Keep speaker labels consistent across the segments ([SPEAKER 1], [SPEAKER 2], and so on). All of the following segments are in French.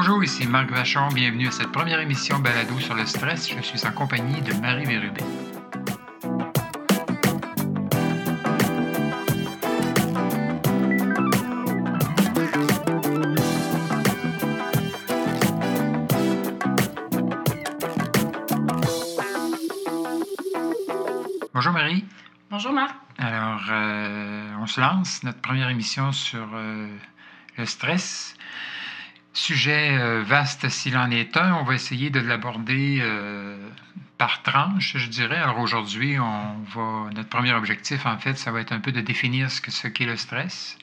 [SPEAKER 1] Bonjour, ici Marc Vachon. Bienvenue à cette première émission Balado sur le stress. Je suis en compagnie de Marie Vérubé. Bonjour Marie.
[SPEAKER 2] Bonjour Marc.
[SPEAKER 1] Alors, euh, on se lance, notre première émission sur euh, le stress. Sujet euh, vaste s'il en est un, on va essayer de l'aborder par tranche, je dirais. Alors aujourd'hui, on va, notre premier objectif, en fait, ça va être un peu de définir ce, que, ce qu'est le stress.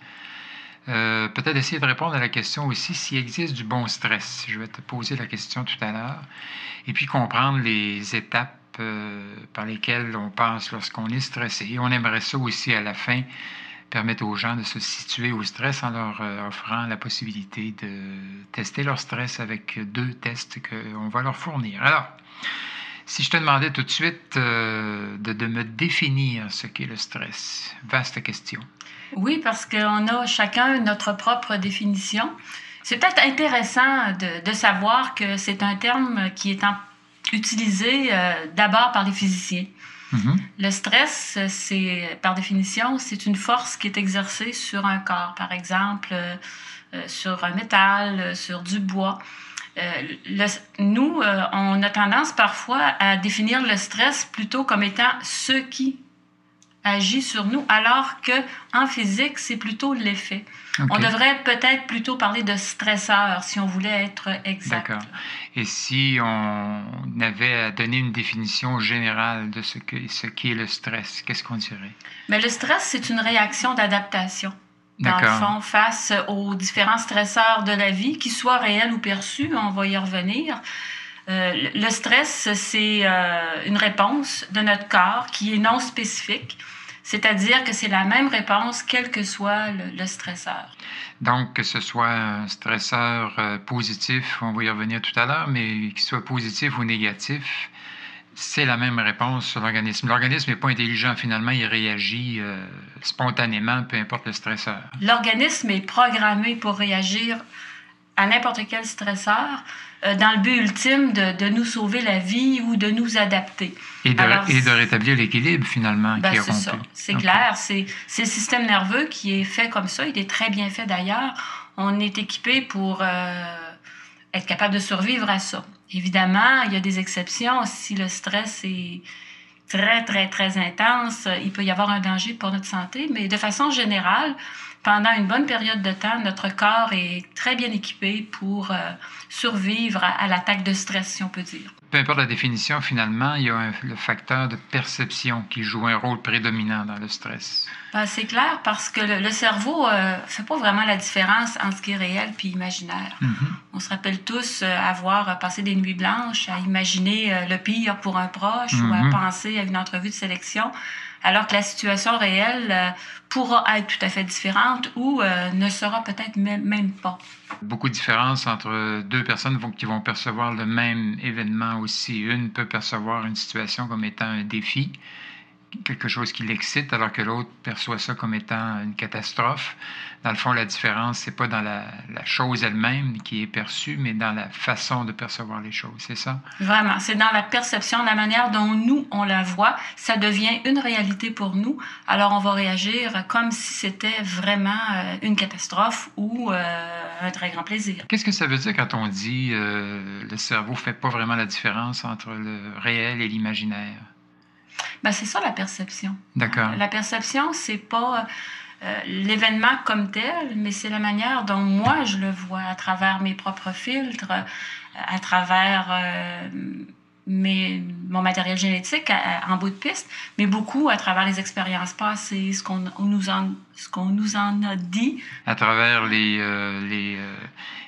[SPEAKER 1] peut-être essayer de répondre à la question aussi s'il existe du bon stress. Je vais te poser la question tout à l'heure. Et puis comprendre les étapes euh, par lesquels on passe lorsqu'on est stressé. on aimerait ça aussi à la fin permettre aux gens de se situer au stress en leur euh, offrant la possibilité de tester leur stress avec deux tests qu'on va leur fournir. Alors, si je te demandais tout de suite euh, de, me définir ce qu'est le stress, vaste question.
[SPEAKER 2] Oui, parce qu'on a chacun notre propre définition. C'est peut-être intéressant de, savoir que c'est un terme qui est utilisé euh, d'abord par les physiciens. Mm-hmm. Le stress, c'est par définition, c'est une force qui est exercée sur un corps, par exemple euh, euh, sur un métal, sur du bois. nous, on a tendance parfois à définir le stress plutôt comme étant ce qui agit sur nous, alors que en physique, c'est plutôt l'effet. On devrait peut-être plutôt parler de stresseur si on voulait être exact.
[SPEAKER 1] D'accord. Et si on avait à donner une définition générale de ce que ce qui est le stress, qu'est-ce qu'on dirait?
[SPEAKER 2] Mais le stress, c'est une réaction d'adaptation. Dans le fond, face aux différents stresseurs de la vie, qu'ils soient réels ou perçus, on va y revenir. Euh, le stress, c'est euh, une réponse de notre corps qui est non spécifique c'est-à-dire que c'est la même réponse quel que soit le, stresseur.
[SPEAKER 1] Donc, que ce soit un stresseur euh, positif, on va y revenir tout à l'heure, mais qu'il soit positif ou négatif, c'est la même réponse sur l'organisme. L'organisme n'est pas intelligent, finalement, il réagit euh, spontanément, peu importe le stresseur.
[SPEAKER 2] L'organisme est programmé pour réagir à n'importe quel stresseur, dans le but ultime de, de, nous sauver la vie ou de nous adapter.
[SPEAKER 1] Et de, et de rétablir l'équilibre, finalement,
[SPEAKER 2] ben, qui est rompu. C'est clair. C'est, c'est le système nerveux qui est fait comme ça. Il est très bien fait d'ailleurs. On est équipé pour euh, être capable de survivre à ça. Évidemment, il y a des exceptions. Si le stress est très, très, très intense, il peut y avoir un danger pour notre santé. Mais de façon générale, pendant une bonne période de temps, notre corps est très bien équipé pour euh, survivre à, l'attaque de stress, si on peut dire.
[SPEAKER 1] Peu importe la définition, finalement, il y a le facteur de perception qui joue un rôle prédominant dans le stress.
[SPEAKER 2] Ben, c'est clair parce que le, cerveau ne euh, fait pas vraiment la différence entre ce qui est réel puis imaginaire. Mm-hmm. On se rappelle tous euh, avoir passé des nuits blanches à imaginer le pire pour un proche ou à mm-hmm. penser à une entrevue de sélection alors que la situation réelle euh, pourra être tout à fait différente ou euh, ne sera peut-être même, pas.
[SPEAKER 1] Beaucoup de différences entre deux personnes qui vont percevoir le même événement aussi. Une peut percevoir une situation comme étant un défi, quelque chose qui l'excite, alors que l'autre perçoit ça comme étant une catastrophe. Dans le fond, la différence, c'est pas dans la, chose elle-même qui est perçue, mais dans la façon de percevoir les choses, c'est ça?
[SPEAKER 2] Vraiment, c'est dans la perception, la manière dont nous, on la voit. Ça devient une réalité pour nous, alors on va réagir comme si c'était vraiment euh, une catastrophe ou euh, un très grand plaisir.
[SPEAKER 1] Qu'est-ce que ça veut dire quand on dit euh, le cerveau fait pas vraiment la différence entre le réel et l'imaginaire?
[SPEAKER 2] Ben, c'est ça la perception.
[SPEAKER 1] D'accord.
[SPEAKER 2] La perception, c'est pas euh, l'événement comme tel, mais c'est la manière dont moi je le vois à travers mes propres filtres, à travers euh, mes, mon matériel génétique en bout de piste, mais beaucoup à travers les expériences passées, ce qu'on nous, en, ce qu'on nous en a dit.
[SPEAKER 1] À travers les, les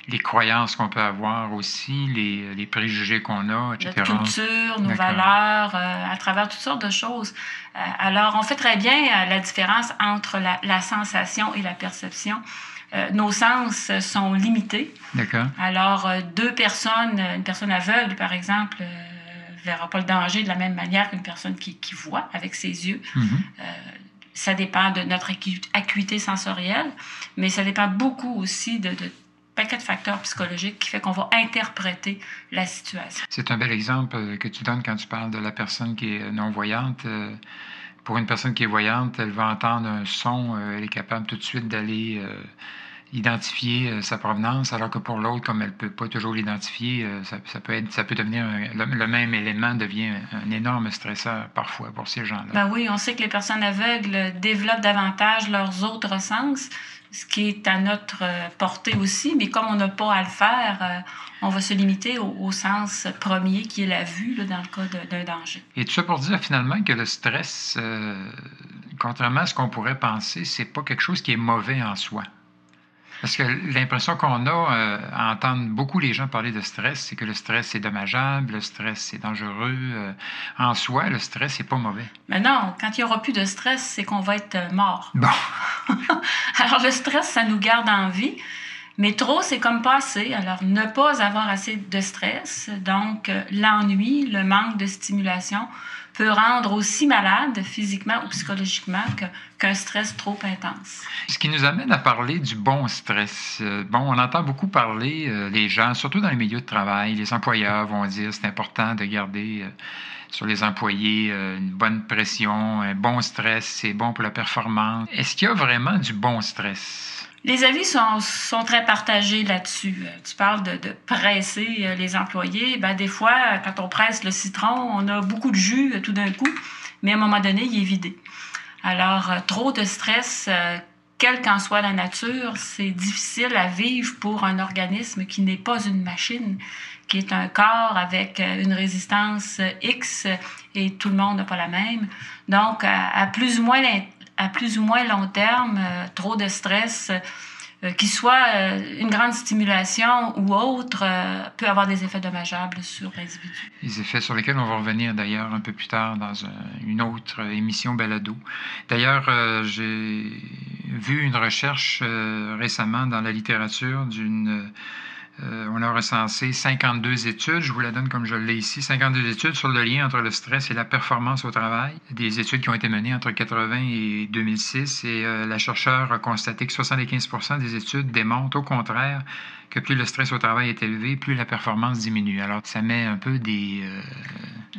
[SPEAKER 1] les croyances qu'on peut avoir aussi, les, les préjugés qu'on a, etc.
[SPEAKER 2] Notre culture, nos valeurs, euh, à travers toutes sortes de choses. Euh, alors, on fait très bien euh, la différence entre la, la, sensation et la perception. nos sens sont limités.
[SPEAKER 1] D'accord.
[SPEAKER 2] Alors, deux personnes, une personne aveugle, par exemple, verra pas le danger de la même manière qu'une personne qui, qui, voit avec ses yeux. Mm-hmm. ça dépend de notre acuité sensorielle, mais ça dépend beaucoup aussi de, de paquet de facteurs psychologiques qui fait qu'on va interpréter la situation.
[SPEAKER 1] C'est un bel exemple que tu donnes quand tu parles de la personne qui est non-voyante. Pour une personne qui est voyante, elle va entendre un son, elle est capable tout de suite d'aller identifier euh, sa provenance, alors que pour l'autre, comme elle ne peut pas toujours l'identifier, euh, ça, peut être, ça peut devenir le, même élément devient un énorme stresseur parfois pour ces gens-là.
[SPEAKER 2] Ben oui, on sait que les personnes aveugles développent davantage leurs autres sens, ce qui est à notre euh, portée aussi, mais comme on n'a pas à le faire, on va se limiter au, sens premier qui est la vue dans le cas d'un danger.
[SPEAKER 1] Et tout ça pour dire finalement que le stress, contrairement à ce qu'on pourrait penser, c'est pas quelque chose qui est mauvais en soi. Parce que l'impression qu'on a euh, à entendre beaucoup les gens parler de stress, c'est que le stress c'est dommageable, le stress c'est dangereux. Euh, en soi, le stress c'est pas mauvais.
[SPEAKER 2] Mais non, quand il n'y aura plus de stress, c'est qu'on va être euh, mort.
[SPEAKER 1] Bon.
[SPEAKER 2] Alors le stress, ça nous garde en vie. Mais trop, c'est comme pas assez. Alors, ne pas avoir assez de stress, donc l'ennui, le manque de stimulation, peut rendre aussi malade physiquement ou psychologiquement qu'un stress trop intense.
[SPEAKER 1] Ce qui nous amène à parler du bon stress. Euh, bon, on entend beaucoup parler, euh, les gens, surtout dans les milieux de travail, les employeurs vont dire c'est important de garder euh, sur les employés une bonne pression, un bon stress, c'est bon pour la performance. Est-ce qu'il y a vraiment du bon stress?
[SPEAKER 2] Les avis sont, très partagés là-dessus. Euh, tu parles de, presser euh, les employés. Ben, des fois, quand on presse le citron, on a beaucoup de jus euh, tout d'un coup, mais à un moment donné, il est vidé. Alors, trop de stress, quelle qu'en soit la nature, c'est difficile à vivre pour un organisme qui n'est pas une machine, qui est un corps avec une résistance X et tout le monde n'a pas la même. Donc, à, plus ou moins à plus ou moins long terme, euh, trop de stress, euh, qu'il soit euh, une grande stimulation ou autre, peut avoir des effets dommageables sur l'individu.
[SPEAKER 1] Les effets sur lesquels on va revenir d'ailleurs un peu plus tard dans une autre émission balado. D'ailleurs, j'ai vu une recherche récemment dans la littérature d'une euh, on a recensé 52 études, je vous la donne comme je l'ai ici, 52 études sur le lien entre le stress et la performance au travail. Des études qui ont été menées entre 80 et 2006 et euh, la chercheur a constaté que 75% des études démontrent au contraire que plus le stress au travail est élevé, plus la performance diminue. Alors ça met un peu des...
[SPEAKER 2] Euh,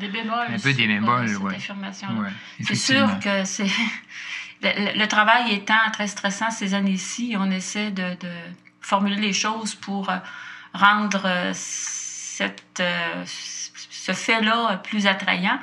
[SPEAKER 2] des bémols.
[SPEAKER 1] Un peu des bémols,
[SPEAKER 2] oui. c'est sûr que c'est... Le, travail étant très stressant ces années-ci, on essaie de, de formuler les choses pour rendre euh, euh, ce fait-là plus attrayant.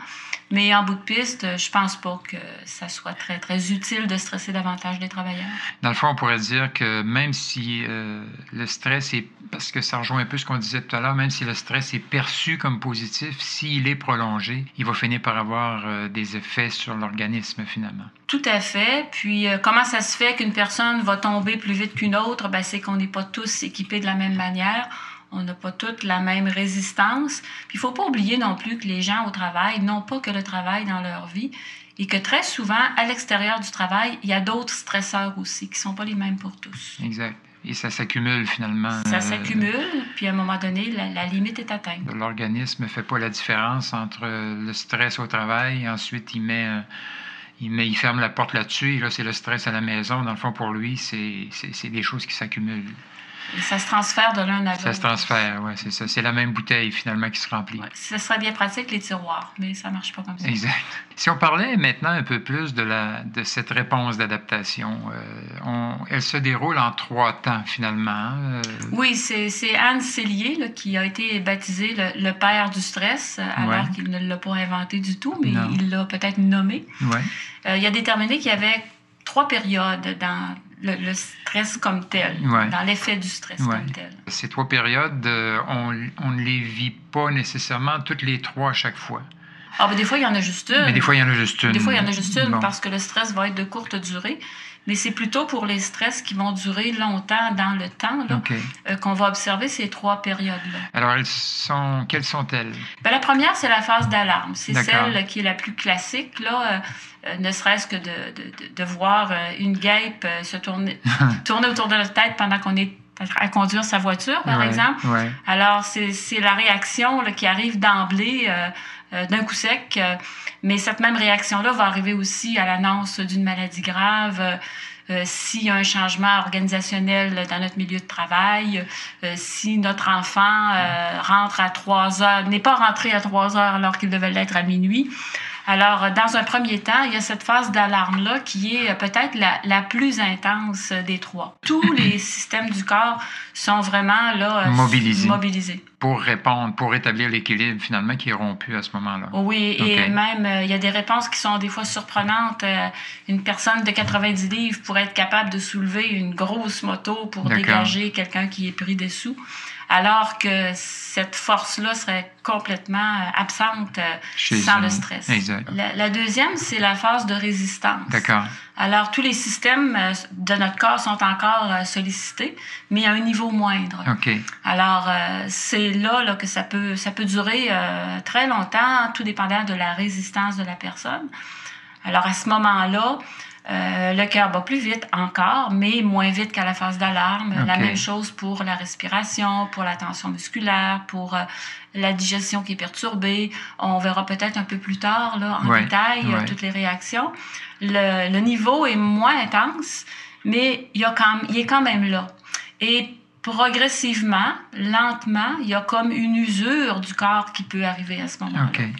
[SPEAKER 2] Mais en bout de piste, je pense pas que ça soit très, très utile de stresser davantage les travailleurs.
[SPEAKER 1] Dans le fond, on pourrait dire que même si euh, le stress est, parce que ça rejoint un peu ce qu'on disait tout à l'heure, même si le stress est perçu comme positif, s'il est prolongé, il va finir par avoir des effets sur l'organisme finalement.
[SPEAKER 2] Tout à fait. Puis comment ça se fait qu'une personne va tomber plus vite qu'une autre? Ben, c'est qu'on n'est pas tous équipés de la même manière on n'a pas toutes la même résistance. Puis il ne faut pas oublier non plus que les gens au travail n'ont pas que le travail dans leur vie et que très souvent, à l'extérieur du travail, il y a d'autres stresseurs aussi qui ne sont pas les mêmes pour tous.
[SPEAKER 1] Exact. Et ça s'accumule finalement.
[SPEAKER 2] Ça euh, s'accumule, puis à un moment donné, la, limite est atteinte.
[SPEAKER 1] L'organisme ne fait pas la différence entre le stress au travail, ensuite il met, il, met, il ferme la porte là-dessus, et là c'est le stress à la maison. Dans le fond, pour lui, c'est des choses qui s'accumulent
[SPEAKER 2] ça se transfère de l'un à l'autre.
[SPEAKER 1] Ça se transfère, oui, c'est ça. C'est la même bouteille finalement qui se remplit. Ouais,
[SPEAKER 2] ce serait bien pratique les tiroirs, mais ça ne marche pas comme ça.
[SPEAKER 1] Exact. Si on parlait maintenant un peu plus de, la, de cette réponse d'adaptation, euh, elle se déroule en trois temps finalement. Hein,
[SPEAKER 2] euh. Oui, c'est Anne Cellier qui a été baptisé le, père du stress, alors qu'il ne l'a pas inventé du tout, mais il l'a peut-être nommé.
[SPEAKER 1] Ouais.
[SPEAKER 2] Euh, il a déterminé qu'il y avait trois périodes dans le, stress comme tel, dans l'effet du stress comme tel.
[SPEAKER 1] Ces trois périodes, euh, on, on, ne les vit pas nécessairement toutes les trois à chaque fois.
[SPEAKER 2] Ah, ben, des fois, il y en a juste une.
[SPEAKER 1] Mais des fois, il y en a juste une.
[SPEAKER 2] Des fois, il y en a juste une parce que le stress va être de courte durée. Mais c'est plutôt pour les stress qui vont durer longtemps dans le temps euh, qu'on va observer ces trois périodes-là.
[SPEAKER 1] Alors, elles sont... quelles sont-elles?
[SPEAKER 2] Ben, la première, c'est la phase d'alarme. C'est celle qui est la plus classique. Là, euh, ne serait-ce que de, de, de, voir euh, une guêpe se tourner, tourner autour de notre tête pendant qu'on est à conduire sa voiture, par exemple. Alors, c'est la réaction là, qui arrive d'emblée euh, d'un coup sec. Euh, mais cette même réaction-là va arriver aussi à l'annonce d'une maladie grave, euh, s'il y a un changement organisationnel dans notre milieu de travail, euh, si notre enfant euh, rentre à 3 heures, n'est pas rentré à 3 heures alors qu'il devait l'être à minuit. Alors, dans un premier temps, il y a cette phase d'alarme-là qui est peut-être la, la, plus intense des trois. Tous les systèmes du corps sont vraiment là
[SPEAKER 1] mobilisés.
[SPEAKER 2] mobilisés.
[SPEAKER 1] Pour répondre, pour rétablir l'équilibre finalement qui est rompu à ce moment-là.
[SPEAKER 2] Oui, okay. et même il y a des réponses qui sont des fois surprenantes. une personne de 90 livres pourrait être capable de soulever une grosse moto pour dégager quelqu'un qui est pris dessous alors que cette force-là serait complètement absente
[SPEAKER 1] Chez
[SPEAKER 2] sans le stress.
[SPEAKER 1] Exact.
[SPEAKER 2] La, la, deuxième, c'est la phase de résistance.
[SPEAKER 1] D'accord.
[SPEAKER 2] Alors, tous les systèmes de notre corps sont encore sollicités, mais à un niveau moindre.
[SPEAKER 1] OK.
[SPEAKER 2] Alors, c'est là, là, que ça peut, ça peut durer euh, très longtemps, tout dépendant de la résistance de la personne. Alors, à ce moment-là, euh, le cœur bat plus vite encore, mais moins vite qu'à la phase d'alarme.
[SPEAKER 1] Okay.
[SPEAKER 2] La même chose pour la respiration, pour la tension musculaire, pour euh, la digestion qui est perturbée. On verra peut-être un peu plus tard là, en
[SPEAKER 1] ouais,
[SPEAKER 2] détail
[SPEAKER 1] ouais.
[SPEAKER 2] toutes les réactions. Le, le, niveau est moins intense, mais il, y a quand, il est quand même là. Et progressivement, lentement, il y a comme une usure du corps qui peut arriver à ce moment-là.
[SPEAKER 1] Okay.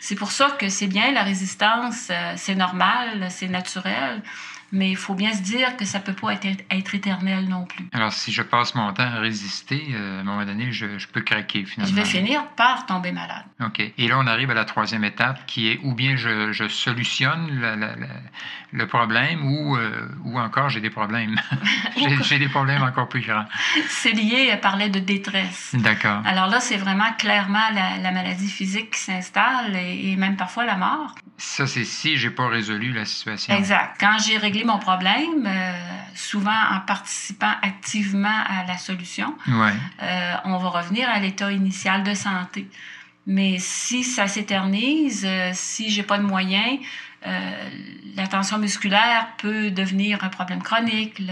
[SPEAKER 2] C'est pour ça que c'est bien, la résistance, euh, c'est normal, c'est naturel, mais il faut bien se dire que ça ne peut pas être, être, éternel non plus.
[SPEAKER 1] Alors, si je passe mon temps à résister, euh, à un moment donné, je, je, peux craquer finalement.
[SPEAKER 2] Je vais finir par tomber malade.
[SPEAKER 1] OK. Et là, on arrive à la troisième étape qui est ou bien je, je solutionne la, la, la, le problème ou, euh, ou encore j'ai des problèmes. j'ai des problèmes encore plus grands.
[SPEAKER 2] C'est lié, elle parlait de détresse.
[SPEAKER 1] D'accord.
[SPEAKER 2] Alors là, c'est vraiment clairement la, la, maladie physique qui s'installe et, et, même parfois la mort.
[SPEAKER 1] Ça, c'est si j'ai pas résolu la situation.
[SPEAKER 2] Exact. Quand j'ai réglé mon problème, euh, souvent en participant activement à la solution,
[SPEAKER 1] ouais.
[SPEAKER 2] euh, on va revenir à l'état initial de santé. Mais si ça s'éternise, euh, si j'ai pas de moyens, euh, la tension musculaire peut devenir un problème chronique. Le,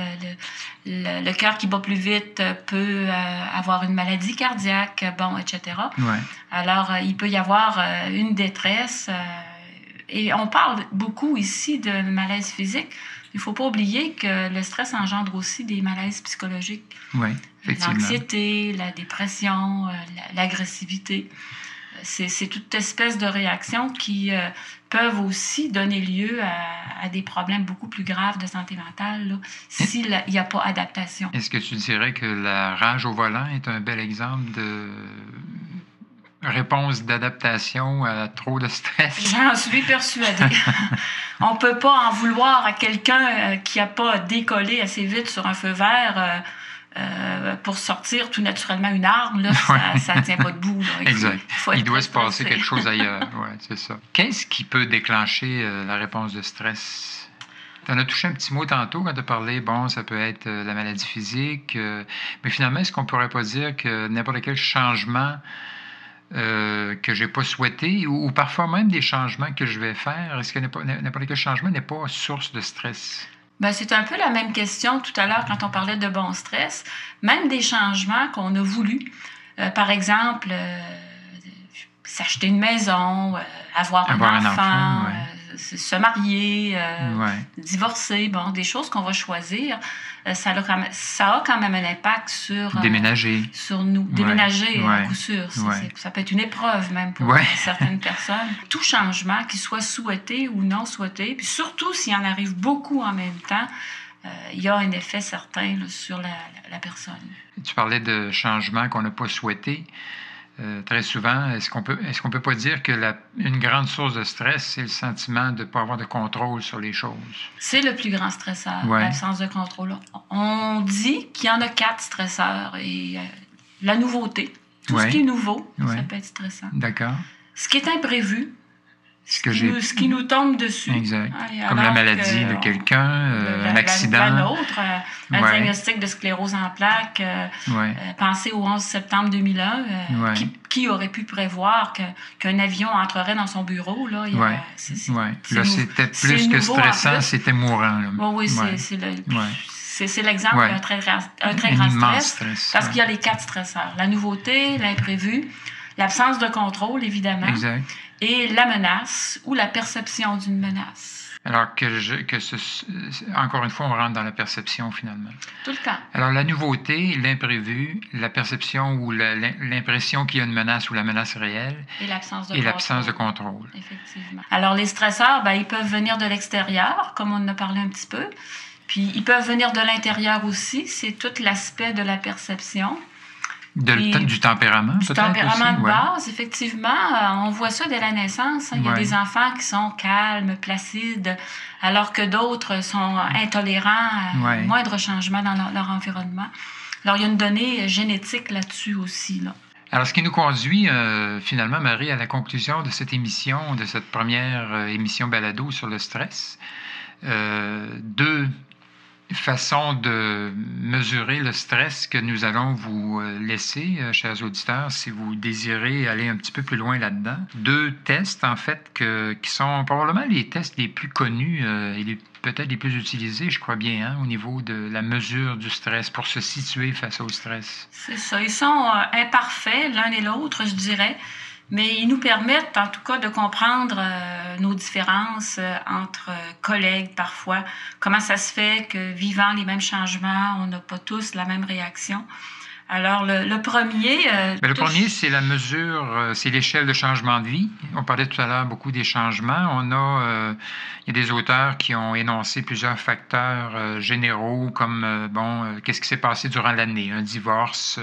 [SPEAKER 2] le, le, le cœur qui bat plus vite peut avoir une maladie cardiaque, bon, etc.
[SPEAKER 1] Ouais.
[SPEAKER 2] Alors, il peut y avoir une détresse. Et on parle beaucoup ici de malaise physique. Il ne faut pas oublier que le stress engendre aussi des malaises psychologiques.
[SPEAKER 1] Oui, effectivement.
[SPEAKER 2] L'anxiété, la dépression, l'agressivité. C'est toute espèce de réactions qui euh, peuvent aussi donner lieu à, à, des problèmes beaucoup plus graves de santé mentale s'il n'y a pas adaptation.
[SPEAKER 1] Est-ce que tu dirais que la rage au volant est un bel exemple de réponse d'adaptation à trop de stress?
[SPEAKER 2] J'en suis persuadée. On ne peut pas en vouloir à quelqu'un euh, qui n'a pas décollé assez vite sur un feu vert. Euh, euh, pour sortir tout naturellement une arme, là, ça ne tient pas debout. Là.
[SPEAKER 1] exact. Il, Il doit se passer quelque chose ailleurs. ouais, c'est ça. Qu'est-ce qui peut déclencher euh, la réponse de stress? Tu en as touché un petit mot tantôt quand tu as parlé, bon, ça peut être euh, la maladie physique, mais finalement, est-ce qu'on pourrait pas dire que n'importe quel changement euh, que j'ai pas souhaité, ou, ou, parfois même des changements que je vais faire, est-ce que n'importe quel changement n'est pas source de stress?
[SPEAKER 2] Ben, c'est un peu la même question tout à l'heure quand on parlait de bon stress. Même des changements qu'on a voulu. Euh, par exemple, euh, s'acheter une maison, avoir,
[SPEAKER 1] avoir,
[SPEAKER 2] un enfant,
[SPEAKER 1] un enfant
[SPEAKER 2] ouais. Se marier,
[SPEAKER 1] ouais.
[SPEAKER 2] divorcer, bon, des choses qu'on va choisir. Ça a, quand même, ça a quand même un impact sur,
[SPEAKER 1] Déménager.
[SPEAKER 2] sur nous. Déménager,
[SPEAKER 1] ouais.
[SPEAKER 2] à coup sûr. Ça peut être une épreuve même pour certaines personnes. Tout changement, qu'il soit souhaité ou non souhaité, puis surtout s'il en arrive beaucoup en même temps, euh, il y a un effet certain là, sur la, la, la, personne.
[SPEAKER 1] Tu parlais de changements qu'on n'a pas souhaités. Euh, très souvent, est-ce qu'on peut, est-ce qu'on peut pas dire que la, une grande source de stress, c'est le sentiment de ne pas avoir de contrôle sur les choses?
[SPEAKER 2] C'est le plus grand stresseur,
[SPEAKER 1] ouais.
[SPEAKER 2] l'absence de contrôle. On dit qu'il y en a quatre stresseurs et euh, la nouveauté, tout
[SPEAKER 1] ouais.
[SPEAKER 2] ce qui est nouveau,
[SPEAKER 1] ouais.
[SPEAKER 2] ça peut être stressant.
[SPEAKER 1] D'accord.
[SPEAKER 2] Ce qui est imprévu,
[SPEAKER 1] ce, que
[SPEAKER 2] qui nous, ce qui nous tombe dessus.
[SPEAKER 1] Exact. Comme la maladie de quelqu'un, euh, un accident.
[SPEAKER 2] La, la nôtre, euh, un ouais. diagnostic de sclérose en plaques. Euh,
[SPEAKER 1] ouais.
[SPEAKER 2] pensez au 11 septembre 2001.
[SPEAKER 1] Ouais.
[SPEAKER 2] Qui, qui, aurait pu prévoir qu'un qu avion entrerait dans son bureau? Là,
[SPEAKER 1] c'était plus que stressant, c'était mourant. Là.
[SPEAKER 2] Bon, oui, c'est le... C'est l'exemple d'un très, un très grand stress,
[SPEAKER 1] stress
[SPEAKER 2] parce qu'il y a les quatre stresseurs. La nouveauté, l'imprévu, l'absence de contrôle, évidemment.
[SPEAKER 1] Exact
[SPEAKER 2] et la menace ou la perception d'une menace.
[SPEAKER 1] Alors que, je, que ce, encore une fois, on rentre dans la perception finalement.
[SPEAKER 2] Tout le temps.
[SPEAKER 1] Alors la nouveauté, l'imprévu, la perception ou l'impression qu'il y a une menace ou la menace réelle.
[SPEAKER 2] Et l'absence de,
[SPEAKER 1] et l'absence de contrôle.
[SPEAKER 2] Effectivement. Alors les stresseurs, ben, ils peuvent venir de l'extérieur, comme on en a parlé un petit peu. Puis ils peuvent venir de l'intérieur aussi. C'est tout l'aspect de la perception
[SPEAKER 1] du tempérament,
[SPEAKER 2] Du tempérament de base, effectivement. Euh, on voit ça dès la naissance. Hein. Il y a des enfants qui sont calmes, placides, alors que d'autres sont intolérants à moindre changement dans leur, environnement. Alors, il y a une donnée génétique là-dessus aussi. Là.
[SPEAKER 1] Alors, ce qui nous conduit euh, finalement, Marie, à la conclusion de cette émission, de cette première euh, émission balado sur le stress. deux façon de mesurer le stress que nous allons vous euh, laisser, euh, chers auditeurs, si vous désirez aller un petit peu plus loin là-dedans. Deux tests, en fait, qui sont probablement les tests les plus connus euh, et peut-être les plus utilisés, je crois bien, hein, au niveau de la mesure du stress, pour se situer face au stress.
[SPEAKER 2] C'est ça. Ils sont imparfaits, l'un et l'autre, je dirais mais ils nous permettent en tout cas de comprendre euh, nos différences euh, entre collègues parfois, comment ça se fait que vivant les mêmes changements, on n'a pas tous la même réaction? Alors, le, premier...
[SPEAKER 1] Euh, ben, le premier, c'est la mesure, c'est l'échelle de changement de vie. On parlait tout à l'heure beaucoup des changements. On a, il y a des auteurs qui ont énoncé plusieurs facteurs généraux comme, bon, qu'est-ce qui s'est passé durant l'année, un divorce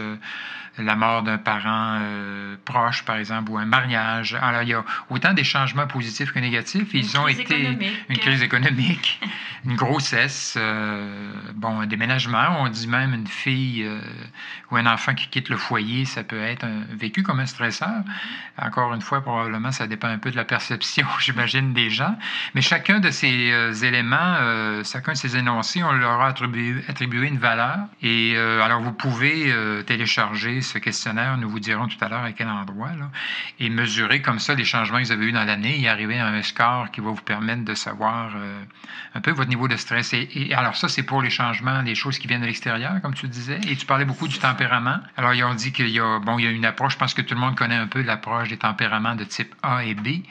[SPEAKER 1] la mort d'un parent euh, proche, par exemple, ou un mariage. Alors, il y a autant des changements positifs que négatifs.
[SPEAKER 2] Ils ont été
[SPEAKER 1] une crise économique, une grossesse, euh, bon, un déménagement. On dit même une fille euh, ou un enfant qui quitte le foyer, ça peut être vécu comme un stresseur. Encore une fois, probablement, ça dépend un peu de la perception, j'imagine, des gens. Mais chacun de ces éléments, chacun de ces énoncés, on leur a attribué, attribué une valeur. Et alors, vous pouvez télécharger ce questionnaire, nous vous dirons tout à l'heure à quel endroit, et mesurer comme ça les changements que vous avez eus dans l'année et arriver à un score qui va vous permettre de savoir euh, un peu votre niveau de stress. Et, alors ça, c'est pour les changements, les choses qui viennent de l'extérieur, comme tu disais. Et tu parlais beaucoup du tempérament. Alors, ils ont dit qu'il y a, bon, il y a une approche, je pense que tout le monde connaît un peu l'approche des tempéraments de type A et B.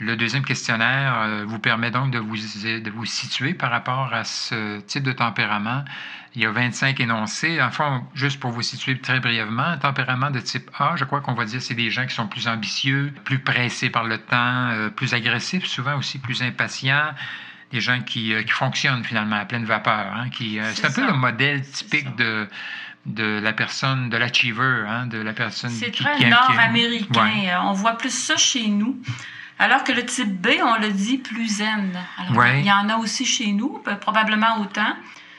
[SPEAKER 1] Le deuxième questionnaire euh, vous permet donc de vous, de vous situer par rapport à ce type de tempérament. Il y a 25 énoncés. Enfin, juste pour vous situer très brièvement, un tempérament de type A, je crois qu'on va dire c'est des gens qui sont plus ambitieux, plus pressés par le temps, euh, plus agressifs, souvent aussi plus impatients des gens qui, euh, qui, fonctionnent finalement à pleine vapeur. Hein, qui, c'est, un peu le modèle typique de, de la personne, de l'achiever, hein, de la personne
[SPEAKER 2] c'est très nord-américain. On voit plus ça chez nous. Alors que le type B, on le dit plus zen. Il y en a aussi chez nous, probablement autant.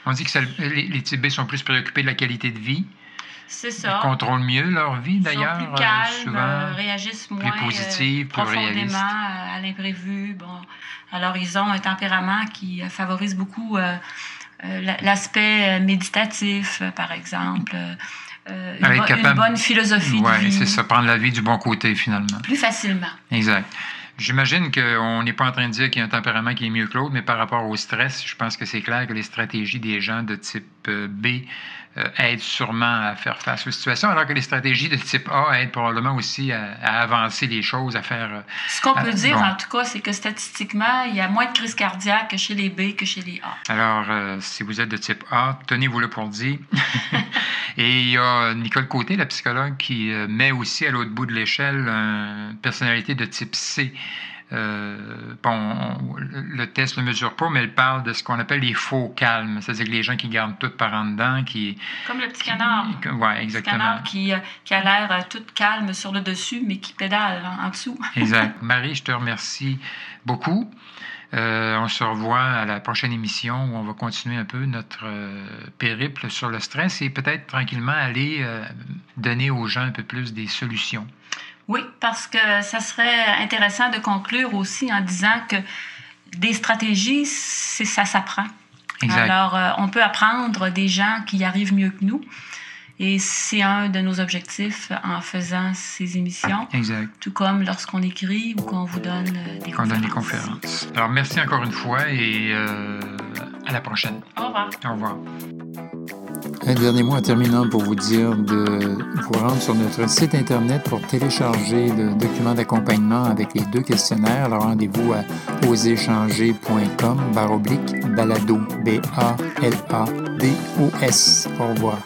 [SPEAKER 1] On dit que les, types B sont plus préoccupés de la qualité de vie.
[SPEAKER 2] C'est ça.
[SPEAKER 1] Ils contrôlent mieux leur vie, d'ailleurs.
[SPEAKER 2] Ils sont plus calmes, souvent, euh, réagissent moins plus positifs, plus profondément à l'imprévu. Bon. Alors, ils ont un tempérament qui favorise beaucoup euh, euh, l'aspect méditatif, par exemple. une, bonne philosophie
[SPEAKER 1] vie. c'est ça, prendre la vie du bon côté, finalement.
[SPEAKER 2] Plus facilement.
[SPEAKER 1] Exact. J'imagine qu'on n'est pas en train de dire qu'il y a un tempérament qui est mieux que l'autre, mais par rapport au stress, je pense que c'est clair que les stratégies des gens de type euh, B aident sûrement à faire face aux situations, alors que les stratégies de type A aident probablement aussi à, avancer les choses, à faire... Euh,
[SPEAKER 2] Ce qu'on peut dire, en tout cas, c'est que statistiquement, il y a moins de crises cardiaques chez les B que chez les A.
[SPEAKER 1] Alors, si vous êtes de type A, tenez-vous-le pour dire. Et il y a Nicole Côté, la psychologue, qui euh, met aussi à l'autre bout de l'échelle une personnalité de type C. Euh, bon, le test ne le mesure pas, mais elle parle de ce qu'on appelle les faux calmes, c'est-à-dire les gens qui gardent tout par en dedans, qui...
[SPEAKER 2] Comme le petit canard.
[SPEAKER 1] Oui, exactement. Le canard
[SPEAKER 2] qui, euh, qui a l'air tout calme sur le dessus, mais qui pédale en dessous.
[SPEAKER 1] exact. Marie, je te remercie beaucoup. Euh, on se revoit à la prochaine émission où on va continuer un peu notre euh, périple sur le stress et peut-être tranquillement aller euh, donner aux gens un peu plus des solutions.
[SPEAKER 2] Oui, parce que ça serait intéressant de conclure aussi en disant que des stratégies, c'est ça s'apprend. Alors, on peut apprendre des gens qui y arrivent mieux que nous. Et c'est un de nos objectifs en faisant ces émissions.
[SPEAKER 1] Exact.
[SPEAKER 2] Tout comme lorsqu'on écrit ou qu'on vous donne euh, des conférences.
[SPEAKER 1] donne des conférences. Alors, merci encore une fois et euh, à la prochaine.
[SPEAKER 2] Au revoir.
[SPEAKER 1] Au revoir. Un dernier mot en terminant pour vous dire de vous rendre sur notre site internet pour télécharger le document d'accompagnement avec les deux questionnaires. Alors rendez-vous à oséchanger.com baroblique balado B-A-L-A-D-O-S. Au revoir.